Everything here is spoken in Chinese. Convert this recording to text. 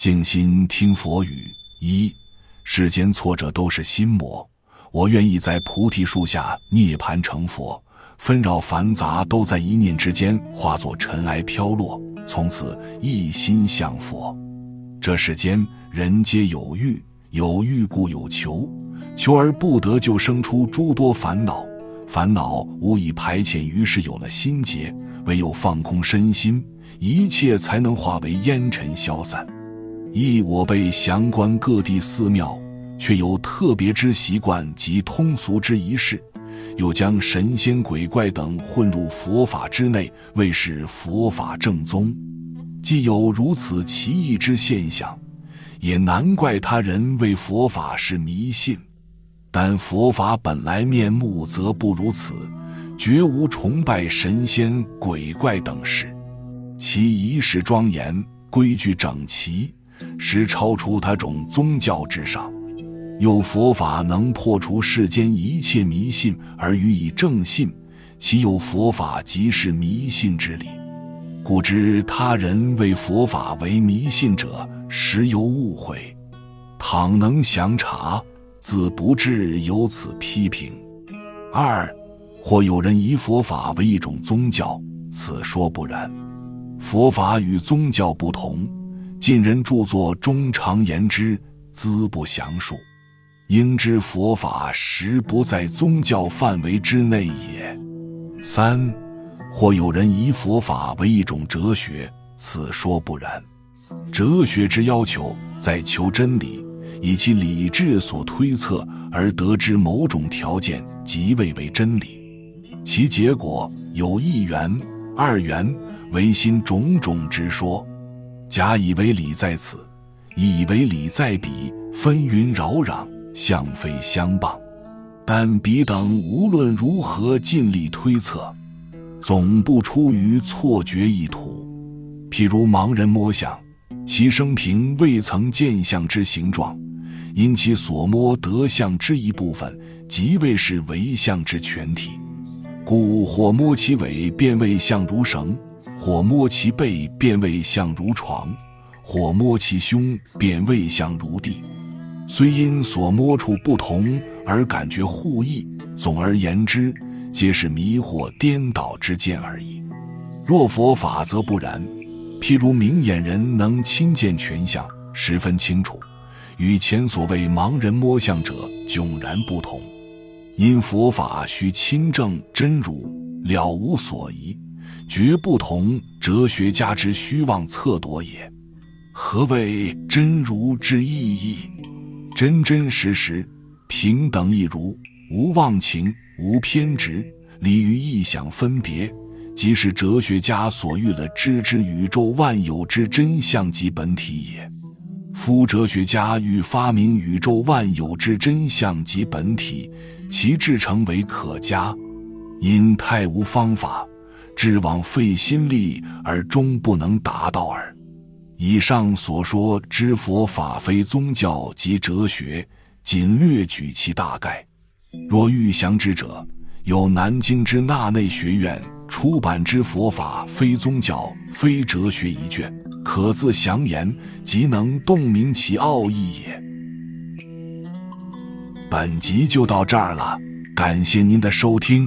静心听佛语。一，世间挫折都是心魔。我愿意在菩提树下涅盘成佛，纷扰繁杂都在一念之间化作尘埃飘落，从此一心向佛。这世间人皆有欲，有欲故有求，求而不得，就生出诸多烦恼。烦恼无以排遣，于是有了心结。唯有放空身心，一切才能化为烟尘消散。亦我辈详观各地寺庙，却有特别之习惯及通俗之仪式，又将神仙鬼怪等混入佛法之内，为是佛法正宗。既有如此奇异之现象，也难怪他人为佛法是迷信。但佛法本来面目则不如此。绝无崇拜神仙鬼怪等事，其仪式庄严，规矩整齐，实超出他种宗教之上。有佛法能破除世间一切迷信而予以正信，岂有佛法即是迷信之理？故知他人为佛法为迷信者，实有误会。倘能详查，自不至有此批评。二。或有人以佛法为一种宗教，此说不然。佛法与宗教不同，近人著作中常言之，兹不详述。应知佛法实不在宗教范围之内也。三，或有人以佛法为一种哲学，此说不然。哲学之要求，在求真理，以其理智所推测而得知某种条件，即谓为真理。其结果有一元、二元，唯心种种之说，假以为理在此，以为理在彼，纷纭扰攘，相非相傍。但彼等无论如何尽力推测，总不出于错觉意图。譬如盲人摸象，其生平未曾见象之形状，因其所摸得象之一部分，即为是为象之全体。故或摸其尾，便为象如绳；或摸其背，便为相如床；或摸其胸，便为相如地。虽因所摸处不同而感觉互异，总而言之，皆是迷惑颠倒之见而已。若佛法则不然。譬如明眼人能亲见全相，十分清楚，与前所谓盲人摸象者迥然不同。因佛法须亲证真如，了无所疑，绝不同哲学家之虚妄测度也。何谓真如之意义？真真实实，平等一如，无妄情，无偏执，离于臆想分别，即是哲学家所欲了知之宇宙万有之真相及本体也。夫哲学家欲发明宇宙万有之真相及本体。其至诚为可嘉，因太无方法，知往费心力而终不能达到耳。以上所说之佛法非宗教及哲学，仅略举其大概。若欲详之者，有南京之纳内学院出版之《佛法非宗教非哲学》一卷，可自详言，即能洞明其奥义也。本集就到这儿了，感谢您的收听，